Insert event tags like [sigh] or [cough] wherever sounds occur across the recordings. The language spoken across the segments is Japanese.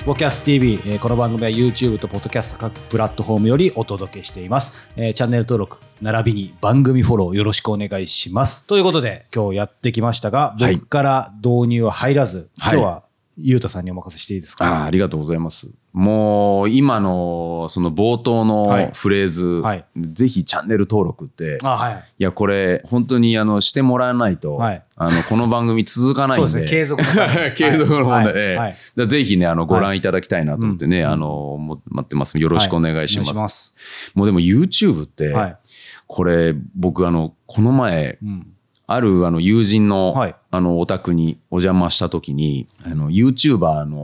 スポキャス TV、えーこの番組は YouTube と Podcast 各プラットフォームよりお届けしています。えーチャンネル登録、並びに番組フォローよろしくお願いします。ということで、今日やってきましたが、はい。僕から導入は入らず、はい。今日はゆうたさんにお任せしていいですか、あーありがとうございますもう今のその冒頭はい。のフレーズ、はい。ぜひチャンネル登録ってあはい。い。やこれ本当にあのしてもらわないと、はい。あのこの番組続かないんで。ね、継続 [laughs] 継続の問題、ええ。はぜひねあのご覧いただきたいなと思ってね、うんあのも待ってます。よろしくお願いします,、ます。もうでも YouTube って、はい。これ僕あのこの前うん。あるあの友人の,、はい。あのお宅にお邪魔した時にあの YouTuber の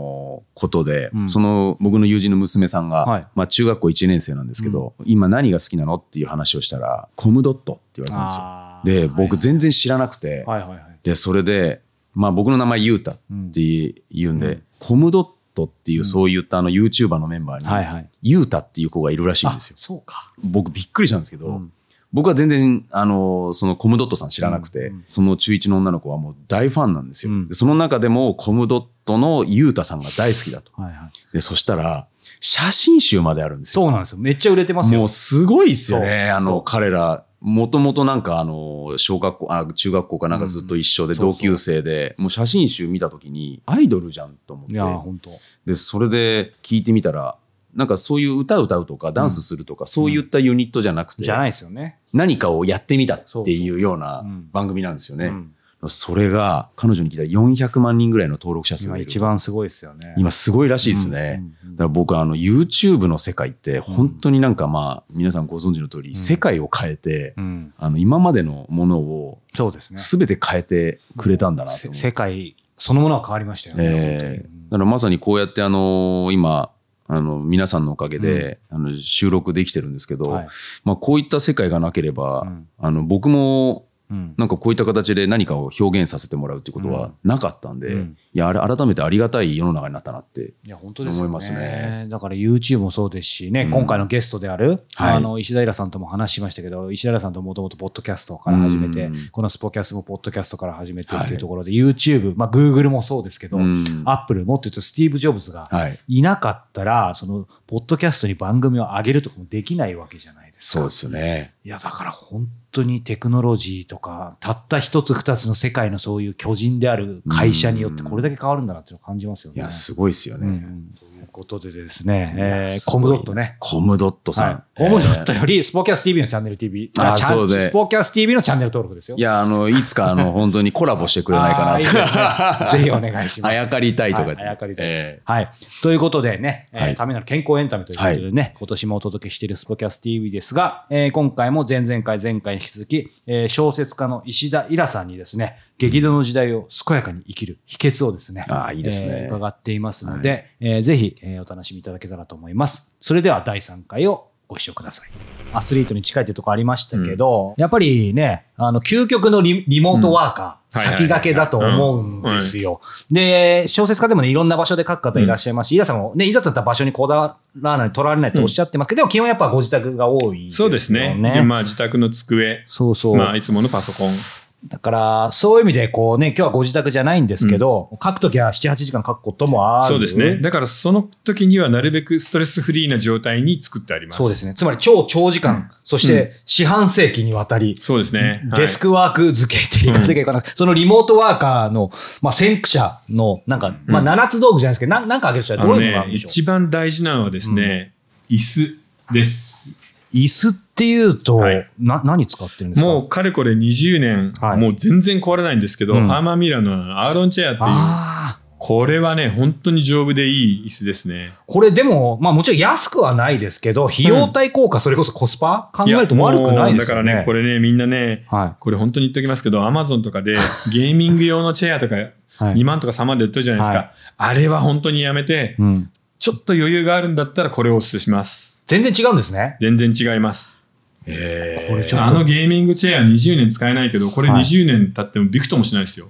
ことで、うんその僕の友人の娘さんが、はいまあ、中学校1年生なんですけど、今何が好きなのっていう話をしたらコムドットって言われたんですよ。で僕全然知らなくて、はいはいはい。でそれで、まあ、僕の名前ユータって言うんで、コムドットっていうそういったあの YouTuber のメンバーに、はいはい。ユータっていう子がいるらしいんあですよ。そうか。僕びっくりしたんですけど、うん僕は全然あのそのコムドットさん知らなくて、うんうん。その中1の女の子はもう大ファンなんですよ、うん。でその中でもコムドットのユータさんが大好きだと。はいはい。でそしたら写真集まであるんですよ。そうなんですよ。めっちゃ売れてますよ。もうすごいですよね。あの彼ら。もともとなんかあの小学校あ中学校かなんかずっと一緒で同級生で、もう写真集見た時にアイドルじゃんと思って。いやー、本当。でそれで聞いてみたらなんかそういう歌歌うとかダンスするとか、そういったユニットじゃなくて、じゃないですよね。何かをやってみたっていうような番組なんですよね。うんそれが彼女に聞いたら400万人ぐらいの登録者数が一番すごいですよね。今すごいらしいですね。うんうんうんだから僕はあの YouTube の世界って本当になんかまあ皆さんご存知の通り世界を変えてうんあの今までのものをそうですね。全て変えてくれたんだなとせ思う。世界そのものは変わりましたよね。ええ本だからまさにこうやってあの今あの皆さんのおかげで、あの収録できてるんですけど、はい。まあ、こういった世界がなければ、うん。あの僕もうん。なんかこういった形で何かを表現させてもらうっていうことはなかったんで、うん。いやあれ改めてありがたい世の中になったなって。いや本当ですよね。思いますね。だから YouTube もそうですしね、うん。今回のゲストである、はい。あの石平さんとも話しましたけど石平さんともともとポッドキャストから始めて、うん。このスポキャスもポッドキャストから始めてってはい。いうところで、YouTube、まあ、Google もそうですけど、うん。アップルもっと言うとスティーブ・ジョブズがはい。いなかったらそのポッドキャストに番組を上げるとかもできないわけじゃないですか？そうですよねいや、だから本当にテクノロジーとか、たった一つ二つの世界のそういう巨人である会社によってこれだけ変わるんだなっていうのを感じますよね。いやすごいですよね、うんことでですね、えーコムドットね。コムドットさん、はい、コムドットよりスポキャス TV のチャンネル TV、あチャンそうで。スポキャス TV のチャンネル登録ですよ。いやあのいつかあの本当にコラボしてくれないかなって [laughs] あーい [laughs] ぜひお願いします。あやかりたいとかはいあやかりたい。です、えはい。ということでね、えーはい。ためなる健康エンタメということでね、今年もお届けしているスポキャス TV ですが、えー今回も前々回、前回に引き続き、えー小説家の石田イラさんにですね、激動の時代を健やかに生きる秘訣をですね、あーいいですねえー伺っていますので、えーぜひ、えーお楽しみいただけたらと思います。それでは第3回をご視聴ください。アスリートに近いというところありましたけど、やっぱりね、あの、究極のリリモートワーカー、うんはいはい先駆けだと思うんですよ。で、小説家でもね、いろんな場所で書く方いらっしゃいますし、イラさんもね、いざとなったら場所にこだわらない、取られないとおっしゃってますけど、でも基本やっぱご自宅が多いですよね。そうですね。でまあ、自宅の机、そうそう。まあ、いつものパソコン。だから、そういう意味で、こうね、今日はご自宅じゃないんですけど、書くときは7、8時間書くこともある。そうですね。だから、その時にはなるべくストレスフリーな状態に作ってあります。そうですね。つまり超長時間、そして四半世紀にわたり、そうですね。はいデスクワーク付けって言い方がいいかな、そのリモートワーカーの、まあ、先駆者の、なんか、まあ、7つ道具じゃないですけど、なんなんかあげるとしたあのらどういうのがあるね、んでしょう？一番大事なのはですね、椅子です。椅子っていうと、はいな、何使ってるんですか？もう、かれこれ20年、はいもう全然壊れないんですけど、うんハーマーミラーのアーロンチェアっていう、これはね、本当に丈夫でいい椅子ですね。これでも、まあもちろん安くはないですけど、費用対効果、それこそコスパ？考えると悪くないですよね。だからね、これね、みんなね、はこれ本当に言っときますけど、アマゾンとかでゲーミング用のチェアとかい。はい2万とか3万で売ってるじゃないですか。はいあれは本当にやめて、うん。ちょっと余裕があるんだったらこれをお勧めします。全然違うんですね。全然違います。へこれちょっとあのゲーミングチェア20年使えないけど、これはい20年経ってもびくともしないですよ。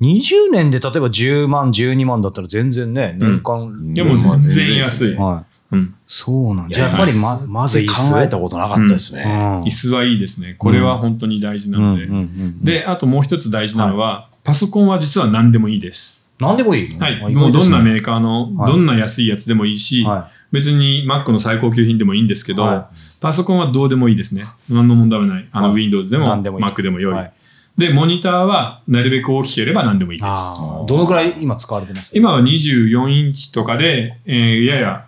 20年で例えば10万、12万だったら全然ね、年間。でも全然安いはい。うん。そうなんじゃややっぱりままず椅子考えたことなかったですね。うん椅子はいいですね。これは本当に大事なので。うんうんうんで、あともう一つ大事なのは、パソコンは実は何でもいいです。何でもいいのはい。あもうどんなメ意ーカーの、はいどんな安いやつでもいいし、外ですね別に Mac の最高級品でもいいんですけど、はパソコンはどうでもいいですね。何の問題はない。あの、はい Windows でも何でもいい Mac でも良い。はいで、モニターはなるべく大きければ何でもいいです。どのくらい今使われてます？今は24インチとかで、えーやや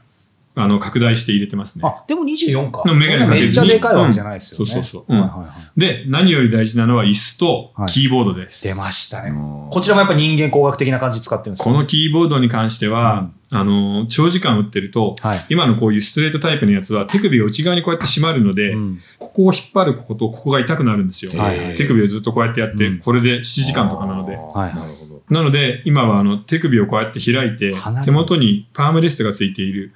あの拡大して入れてますね。あ、でも24か。のメガネかけずにめっちゃでかいわけじゃないですよね。うんそうそうそううんはいはいはいで、何より大事なのは椅子とはいキーボードです。出ましたね。うんこちらもやっぱ人間工学的な感じ使ってるんですかこのキーボードに関しては、あの、長時間打ってると、はい。今のこういうストレートタイプのやつは手首が内側にこうやって締まるので、うんここを引っ張るこことここが痛くなるんですよ。はいはい手首をずっとこうやってやって、うんこれで7時間とかなので。はいなるほど。なので、今はあの手首をこうやって開いて手元にパームレストがついている、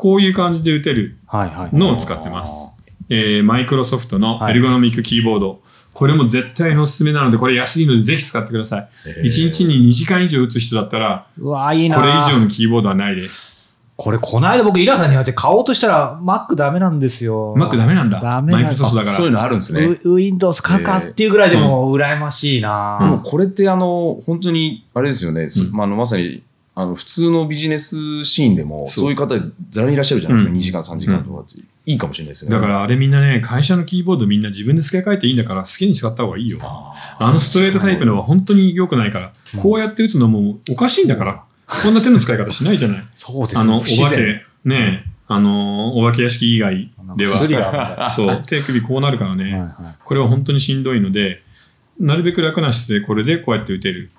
こういう感じで打てるはいはい。のを使ってます。えー、マイクロソフトのエルゴノミックキーボード。これも絶対におすすめなので、これ安いのでぜひ使ってください。へー1日に2時間以上打つ人だったら、うわいいなこれ以上のキーボードはないです。これ、この間僕、イラさんに言われて買おうとしたら、Mac ダメなんですよ。Mac ダメなんだ。ダメなんだマイクロソフトだから。そういうのあるんですね。ウ Windows 買うかっていうぐらいでも羨ましいな、でもこれってあの、本当に、あれですよね、そうんまあ、あのまさに、あの、普通のビジネスシーンでも、そう。いう方ざらにいらっしゃるじゃないですか、うん。2時間、3時間とかって。いいかもしれないですよね。だからあれみんなね、会社のキーボードみんな自分で付け替えていいんだから好きに使った方がいいよ。ああのストレートタイプのは本当に良くないから、こうやって打つのもおかしいんだから、こんな手の使い方しないじゃない。そうですあの、お化け、ねあの、お化け屋敷以外では、そう、手首こうなるからね、はいはい。これは本当にしんどいので、なるべく楽な姿勢、これでこうやって打てる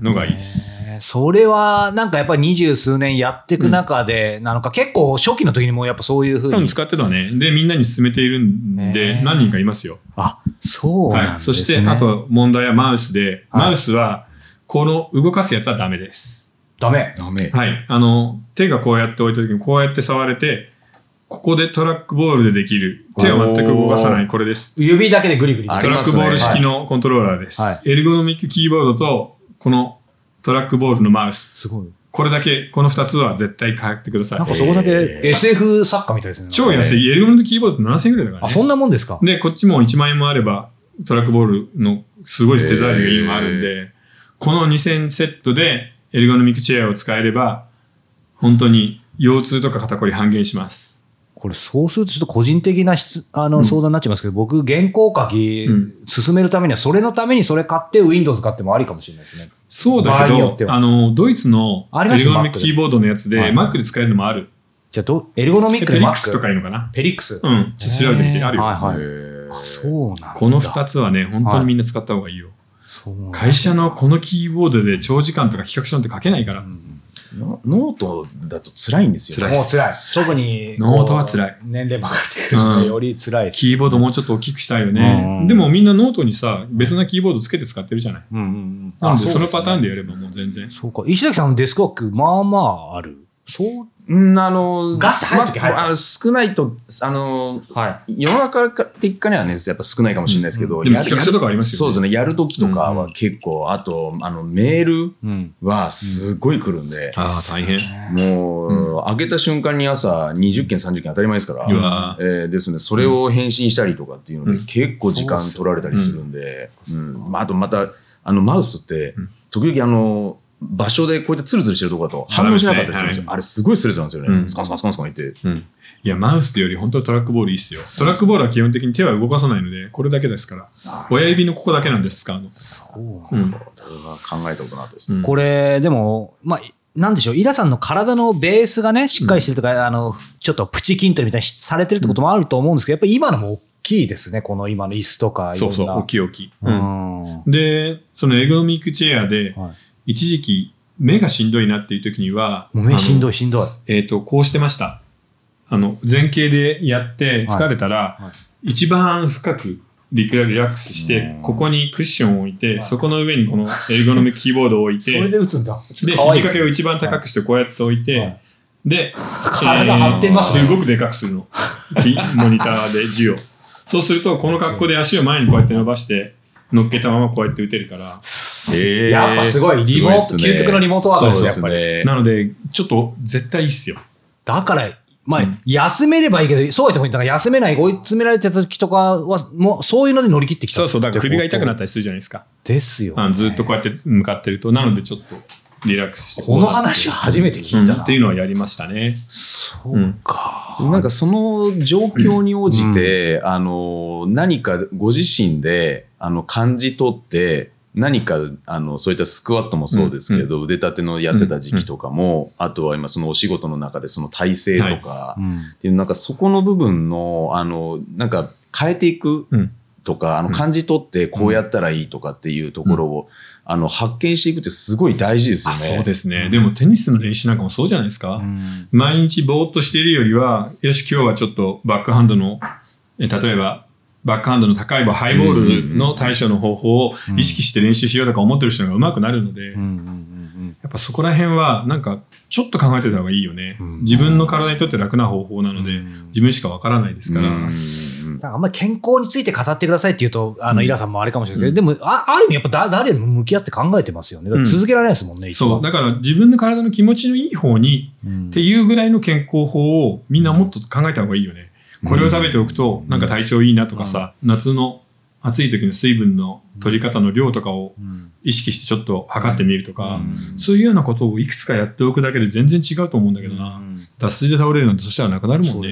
のがいいです。えーそれは、なんかやっぱり二十数年やっていく中で、なのか、結構初期の時にもやっぱそういうふうに。使ってたね。で、みんなに勧めているんへで、ー何人かいますよ。あ、そうなんはい。ですね。そして、あ、と問題はマウスで、はいマウスは、この動かすやつはダメです。ダメ。ダメ。はい。あの、手がこうやって置いた時にこうやって触れて、ここでトラックボールでできる。手を全く動かさない、これです。指だけでグリグリ。あトラックボール式のコントローラーです。はいエルゴノミックキーボードと、このトラックボールのマウス。すごい。これだけ、この二つは絶対買ってくださいなん。かそこだけえー SF 作家みたいですね。超安い。エルゴノミックキーボードって7000円ぐらいだからあ、ね。そんなもんですか？で、こっちも1万円もあれば、トラックボールのすごいデザインがいいのもあるんで、この2000セットでエルゴノミックチェアを使えれば、本当に腰痛とか肩こり半減します。これ、そうするとちょっと個人的な質あの、うん相談になっちゃいますけど、僕、原稿書きうん進めるためには、それのためにそれ買って Windows 買ってもありかもしれないですね。そうだけどあの、ドイツのエルゴノミックキーボードのやつで、はい Mac で使えるのもある。じゃあど、エルゴノミックでペリッ Mac クスとかいうのかな？ペリックス。うん。ちょっと調べてみて。あるよ。はいはいそうなんだ。この二つはね、本当にみんな使った方がいいよ。そうなんだ会社のこのキーボードで長時間とか企画書なんて書けないから。ノノートだと辛いんですよね。辛いもう辛い。特に、ノートは辛い年齢ばかってより辛い。キーボードもうちょっと大きくしたいようねん。でもみんなノートにさ、別なキーボードつけて使ってるじゃない。うんうんうん。なので、あそのパターンでうやればもう全然。そうか。石崎さんのデスクワーク、まあまあある。そううん、あの、ガッと入る時入るまああの少ないと、あの、はい。世の中的にはね、やっぱ少ないかもしれないですけど、やるうんでも企画書とかありますよね。そうですね。やるときとかうん。は結構、あと、あの、メールうん。はすごい来るんで、ああ、大変。もう、開けた瞬間に朝20件、30件当たり前ですから、えーですね、それを返信したりとかっていうので、うん。結構時間取られたりするんで、うん。まあ、あとまた、あの、マウスってうん、時々あの、場所でこうやってツルツルしてるとこだと反応しなかったりするんですよ。はいあれすごいストレスなんですよね。うんスカンスカンスカンスカン言って。うん。いや、マウスより本当トラックボールいいっすよ。トラックボールは基本的に手は動かさないので、これだけですから。親指のここだけなんです、使うの。うん。考えたことなかったですね。うんこれ、でも、まあ、なんでしょう、イラさんの体のベースがね、しっかりしてるとか、あの、ちょっとプチ筋トレみたいにされてるってこともあると思うんですけど、やっぱり今のも大きいですね、この今の椅子とか。そうそう、大きい大きい。ううん。ん。で、そのエルゴノミックチェアで、はい一時期、目がしんどいなっていう時には、もう目しんどい。いしんどい。えっ、と、こうしてました。あの、前傾でやって疲れたら、は一番深くリクラリラックスしてうん、ここにクッションを置いて、はいそこの上にこのエルゴノミキーボードを置い [laughs] それて、で打つんだ。で、肘掛けを一番高くしてこうやって置いて、はいで、体張ってますねすごくでかくするの。きモニターで字を。そうすると、この格好で足を前にこうやって伸ばして、乗っけたままこうやって打てるから。えーやっぱすごいリモートすごいっすね究極のリモートワークですよそうねなので、ちょっと絶対いいっすよ。だから、まあ、休めればいいけど、そうやってもいいんだから、休めない、追い詰められてた時とかは、もう、そういうので乗り切ってきたそうそう、だから首が痛くなったり。りするじゃないですか。ですよ、ね。あずっとこうやって向かってると。なので、ちょっとリラックスして。この話は初めて聞いたな。うんっていうのはやりましたね。そうか。なんかその状況に応じて、あの何かご自身であの感じ取って何かあのそういったスクワットもそうですけど、腕立てのやってた時期とかも、あとは今そのお仕事の中でその体勢とか、うん。っていうなんかそこの部分のあのなんか変えていくうん。とか、あの感じ取ってこうやったらいいとかっていうところを、あの発見していくってすごい大事ですよあね。そうですね。でもテニスの練習なんかもそうじゃないですか。うん。毎日ぼーっとしているよりは、よし、今日はちょっとバックハンドの、え例えば、バックハンドの高い棒、ハイボールの対処の方法を意識して練習しようとか思ってる人が上手くなるので、やっぱそこら辺は、なんか、ちょっと考えてた方がいいよね。うん自分の体にとって楽な方法なので、うん自分しかわからないですから。あんまり健康について語ってくださいって言うと、あの、うんイラさんもあれかもしれないけど、でも、あある意味やっぱだ誰でも向き合って考えてますよね。続けられないですもんね、そう。だから自分の体の気持ちのいい方にうんっていうぐらいの健康法をみんなもっと考えた方がいいよね。これを食べておくとなんか体調いいなとかさ、夏の暑い時の水分の取り方の量とかをうん。意識してちょっっと測ってみるとか、うん。そういうようなことをいくつかやっておくだけで全然違うと思うんだけどな。脱水で倒れるなんてそしたらなくなるもんね。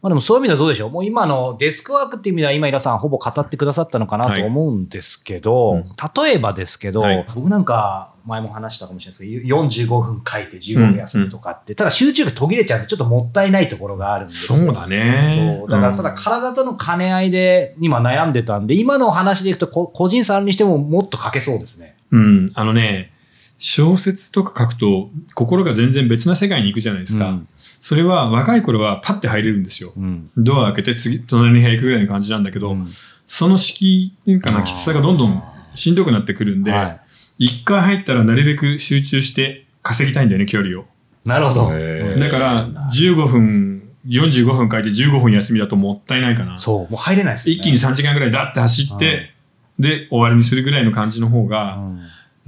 まあでもそういう意味ではどうでしょう。もう今のデスクワークっていう意味では今、イラさんほぼ語ってくださったのかなと思うんですけど、はい例えばですけど、はい。僕なんか前も話したかもしれないですけど、45分書いて15分休むとかって、ただ集中力途切れちゃうんでちょっともったいないところがあるんですよ。そうだね。そう。だからただ体との兼ね合いで今悩んでたんで、今のお話でいくとこ個人差にしてももっと書けそうですね。うん、うん。あのね、小説とか書くと心が全然別な世界に行くじゃないですか。うんそれは若い頃はパッて入れるんですよ。うんドア開けて次、隣に部屋行くぐらいの感じなんだけど、うんその敷居っていうかな、きつさがどんどんしんどくなってくるんで、はい一回入ったらなるべく集中して稼ぎたいんだよね、距離を。なるほど。だから、15分、45分書いて15分休みだともったいないかな。そう、もう入れないですよね。一気に3時間ぐらいだって走って、で、終わりにするぐらいの感じの方がうん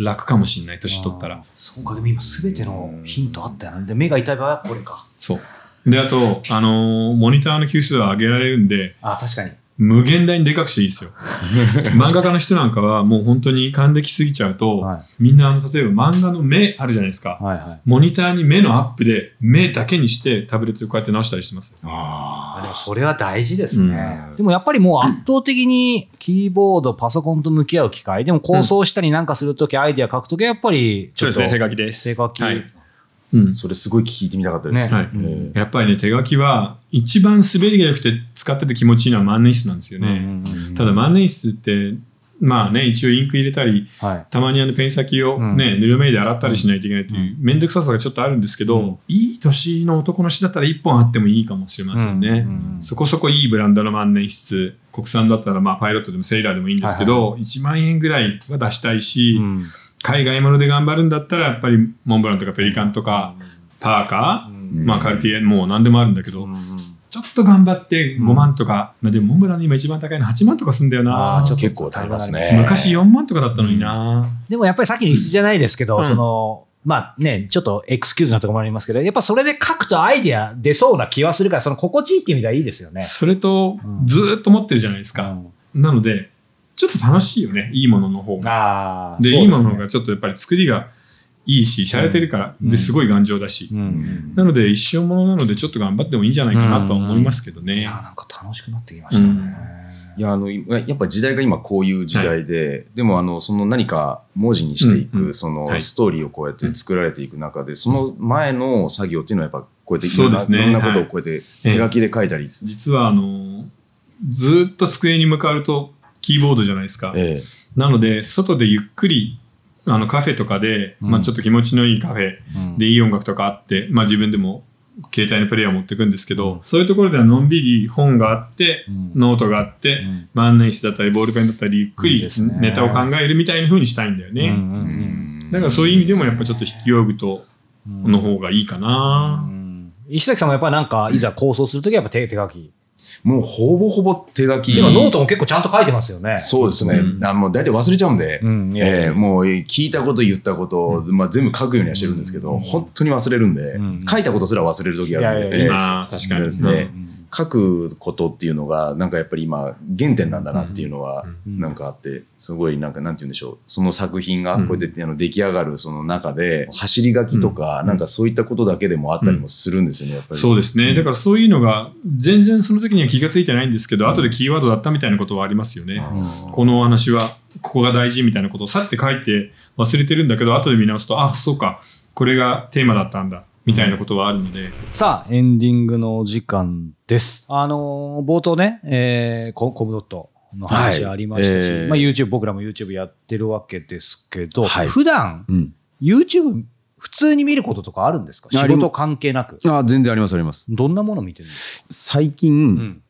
楽かもしれない、年取ったら。そうか、でも今すべてのヒントあったよな。で、目が痛い場合はこれか。そう。で、あと、あのーモニターの級数は上げられるんで、あ、確かに。無限大にでかくしていいですよ。[laughs] 漫画家の人なんかはもう本当に感できすぎちゃうと、はいみんなあの、例えば漫画の目あるじゃないですか。はいはい。モニターに目のアップで目だけにしてタブレットでこうやって直したりしてます。ああでもそれは大事ですね、うんでもやっぱりもう圧倒的にキーボード、パソコンと向き合う機会、でも構想したりなんかするとき、アイディア書くときはやっぱりちょっとそうですね、手書きです。手書きはい。うんー。それすごい聞いてみたかったです。ねはいえやっぱりね、手書きは一番滑りが良くて使ってて気持ちいいのは万年筆なんですよね。うんうんうんただ万年筆って、まあね、一応インク入れたり、はい。たまにあのペン先をうん。ね、ぬるめいで洗ったりしないといけないという面倒くささがちょっとあるんですけど、うん。いい年の男の人だったら一本あってもいいかもしれませんね。うんそこそこいいブランドの万年筆、国産だったらまあパイロットでもセーラーでもいいんですけど、1万円ぐらいは出したいし、うん。海外もので頑張るんだったらやっぱりモンブランとかペリカンとか、パーカー、ん。まあカルティエもう何でもあるんだけど、と頑張って5万とか、まあでもモンブランの今一番高いの8万とかすんだよな。ちょっと結構足りますね。昔4万とかだったのにな、でもやっぱりさっきの椅子じゃないですけど、うん。その、まあね、ちょっとエクスキューズなところもありますけど、やっぱそれで書くとアイディア出そうな気はするから、その心地いいって意味ではいいですよね。それとうんずーっと持ってるじゃないですか、なのでちょっと楽しいよね。いいものの方が。でね。いいものの方がちょっとやっぱり作りがいいし洒落てるから、うん。ですごい頑丈だし、うん。なので一生ものなのでちょっと頑張ってもいいんじゃないかなとは思いますけどね、いや、なんか楽しくなってきましたね。いやあのややっぱ時代が今こういう時代で、でもあのその何か文字にしていく、うんうん。そのはい。ストーリーをこうやって作られていく中で、その前の作業っていうのはやっぱこうやっていろんな,、そうですね。いろんなことをこうやって手書きで書いたり、実はあのずーっと机に向かうとキーボードじゃないですか、え。なので外でゆっくりあのカフェとかで、うん。まあ、ちょっと気持ちのいいカフェうん。でいい音楽とかあって、まあ、自分でも携帯のプレイヤー持っていくんですけど、うん。そういうところではのんびり本があって、うん。ノートがあって、うん。万年筆だったりボールペンだったりゆっくりネタを考えるみたいな風にしたいんだよね、だからそういう意味でもやっぱちょっと筆記用具との方がいいかな。うん。石崎さんもやっぱりなんか、いざ構想するときはやっぱ手手書き。もうほぼほぼ手書き。でもノートも結構ちゃんと書いてますよね。そうですね。うん。あもう大体忘れちゃうんで、うんいや。いやいやえーもう聞いたこと言ったこと、まあ、全部書くようにはしてるんですけど、うん。本当に忘れるんで、うん。書いたことすら忘れる時あるんで、いやいやいや。えー確かに。ですね、うん書くことっていうのが、なんかやっぱり今、原点なんだなっていうのは、うんなんかあって、すごいなんか、なんて言うんでしょう、その作品がうん。こうやってあの出来上がるその中で、走り書きとか、うん。なんかそういったことだけでもあったりもするんですよね、やっぱり。そうですね。だからそういうのが、全然その時には気がついてないんですけど、後でキーワードだったみたいなことはありますよね。うん。このお話は、ここが大事みたいなことをさって書いて忘れてるんだけど、後で見直すと、あ、そうか、これがテーマだったんだ、みたいなことはあるので、さあ、エンディングのお時間です。あのー冒頭ね、えー、ココムドットの話ありましたし、はいえーまあ YouTube、僕らも YouTube やってるわけですけど、はい普段うん。YouTube 普通に見ることとかあるんですか？あ仕事関係なく？あ全然あります、あります。どんなもの見てるんですか最近、うん。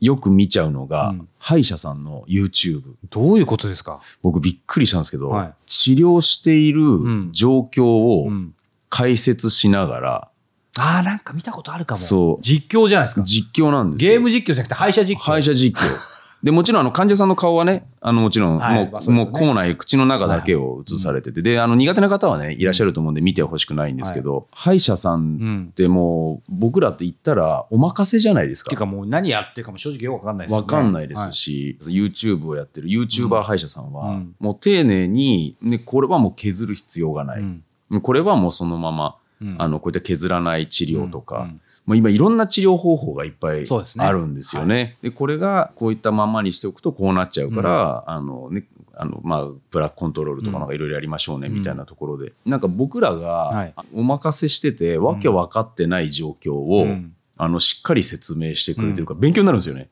よく見ちゃうのが、うん歯医者さんの YouTube。どういうことですか？僕びっくりしたんですけど、はい治療しているん状況をうん。解説しながら、ああ、なんか見たことあるかも。そう実況じゃないですか。実況なんですよ。ゲーム実況じゃなくて歯医者実況。歯医者実況。で、もちろんあの患者さんの顔はね、あのもちろんもう,、はいまあそうですよねもう口内、口の中だけを映されてて、で、あの苦手な方はね、いらっしゃると思うんで見てほしくないんですけど、歯医者さんうん。ってもう僕らって言ったらお任せじゃないですかっていう。かもう何やってるかも正直よくわかんないですよね。わかんないですはし、YouTube をやってる YouTuber 歯医者さんは、うんもう丁寧に、ね、これはもう削る必要がない。うんこれはもうそのまま、うん。あの、こういった削らない治療とか、うん。もう今いろんな治療方法がいっぱいあるんですよね。でこれがこういったままにしておくとこうなっちゃうから、あのね、あの、まあ、ブラックコントロールとかなんかいろいろやりましょうね、みたいなところで。なんか僕らはい。がお任せしてて、わけ分かってない状況を、うん。あの、しっかり説明してくれてるから、勉強になるんですよね。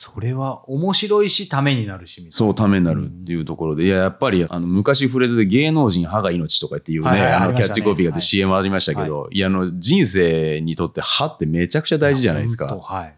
それは面白いし、ためになるし、みたいな。そう、ためになるっていうところで、いや、やっぱり、あの、昔フレーズで芸能人歯が命とかっていうね、はいはいあの、キャッチコピーがあってはい。CM ありましたけど、い。や、あの、人生にとって歯ってめちゃくちゃ大事じゃないですか。はい。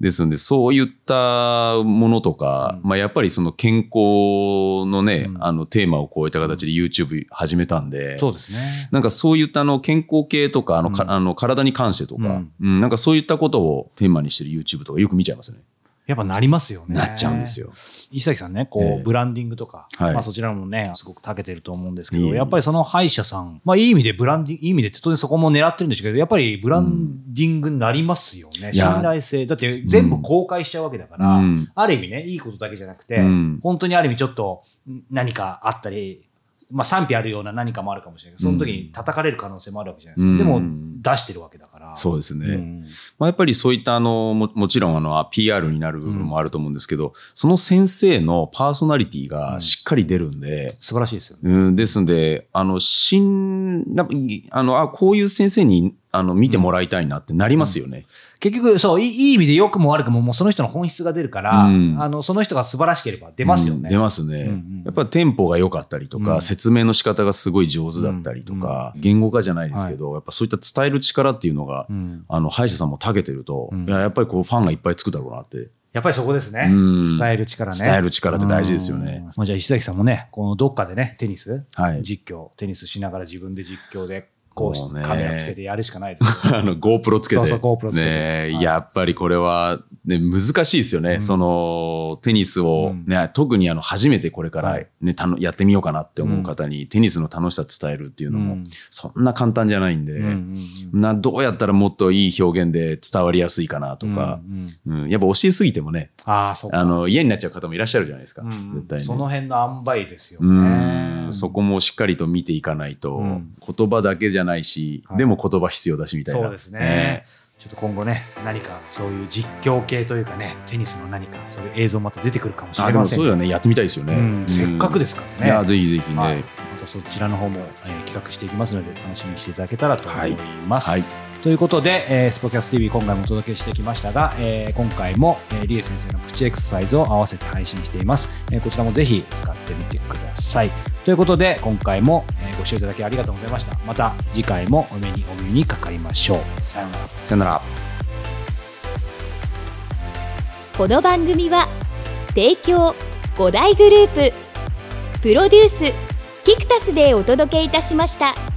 ですので、そういったものとか、うん。まあ、やっぱりその健康のね、うん。あの、テーマをこういった形で YouTube 始めたんで、そうですね。なんかそういったあの健康系とか、あの、かうん。あの体に関してとか、うん。うん。なんかそういったことをテーマにしてる YouTube とかよく見ちゃいますね。やっぱなりますよね。なっちゃうんです。よ。石崎さんね、こう、ええブランディングとか、はいまあそちらもね、すごく長けてると思うんですけど、やっぱりその歯医者さん、まあいい意味でブランディング、いい意味で当然そこも狙ってるんですけど、やっぱりブランディングになりますよね。いや信頼性。だって全部公開しちゃうわけだから、うんある意味ね、いいことだけじゃなくて、うん本当にある意味ちょっとん何かあったり、まあ賛否あるような何かもあるかもしれないけど、その時に叩かれる可能性もあるわけじゃないですか。うんでも出してるわけだから。そうですね。うんまあ、やっぱりそういったあのももちろんあの PR になる部分もあると思うんですけど、その先生のパーソナリティがしっかり出るんで、素晴らしいですよね。うん、ですんで、あの、新、なあの、あ、こういう先生に、あの、見てもらいたいなってなりますよね。結局、そう、いいいい意味で良くも悪くも、もうその人の本質が出るから、うんあの、その人が素晴らしければ出ますよね。うん出ますね。うんうんやっぱテンポが良かったりとか、うん説明の仕方がすごい上手だったりとか、言語化じゃないですけど、やっぱそういった伝える力っていうのが、うんあの、歯医者さんも長けてると、うんいや、やっぱりこう、ファンがいっぱいつくだろうなって。やっぱりそこですね。うん伝える力ね。伝える力って大事ですよねうん。まあ、じゃあ、石崎さんもね、このどっかでね、テニス、はい。実況、テニスしながら自分で実況で、こうね。カメラつけてやるしかないですよ。[laughs] あの、GoPro つけて。そうそう GoPro つけて。ねはい。やっぱりこれは、ね、難しいですよね。うん。その、テニスを、うん。ね、特にあの、初めてこれからはい。ね、たのやってみようかなって思う方に、テニスの楽しさ伝えるっていうのも、うん。そんな簡単じゃないんで、うんうんうん。な、どうやったらもっといい表現で伝わりやすいかなとか、うんやっぱ教えすぎてもね、ああ、そうか。あの、嫌になっちゃう方もいらっしゃるじゃないですか。うん絶対に、ね。その辺の塩梅ですようねん。そこもしっかりと見ていかないと、うん。言葉だけじゃないし、はいでも言葉必要だしみたいな。そうですね。ちょっと今後ね、何かそういう実況系というかね、テニスの何かそういう映像また出てくるかもしあ、れませんでもそうだね、やってみたいですよね。うんせっかくでですからね。いや、ぜひぜひね。はい、またそちらの方も、えー企画していきますので楽しみにしていただけたらと思います。はい。ということで、えースポキャス TV 今回もお届けしてきましたが、えー今回も、えー、リエ先生のプチエクササイズを合わせて配信しています、えーこちらもぜひ使ってみてください。ということで今回も、えーご視聴いただきありがとうございました。また次回もお目にお耳にかかりましょう。さようなら。さよなら。この番組は提供5大グループプロデュースキクタスでお届けいたしました。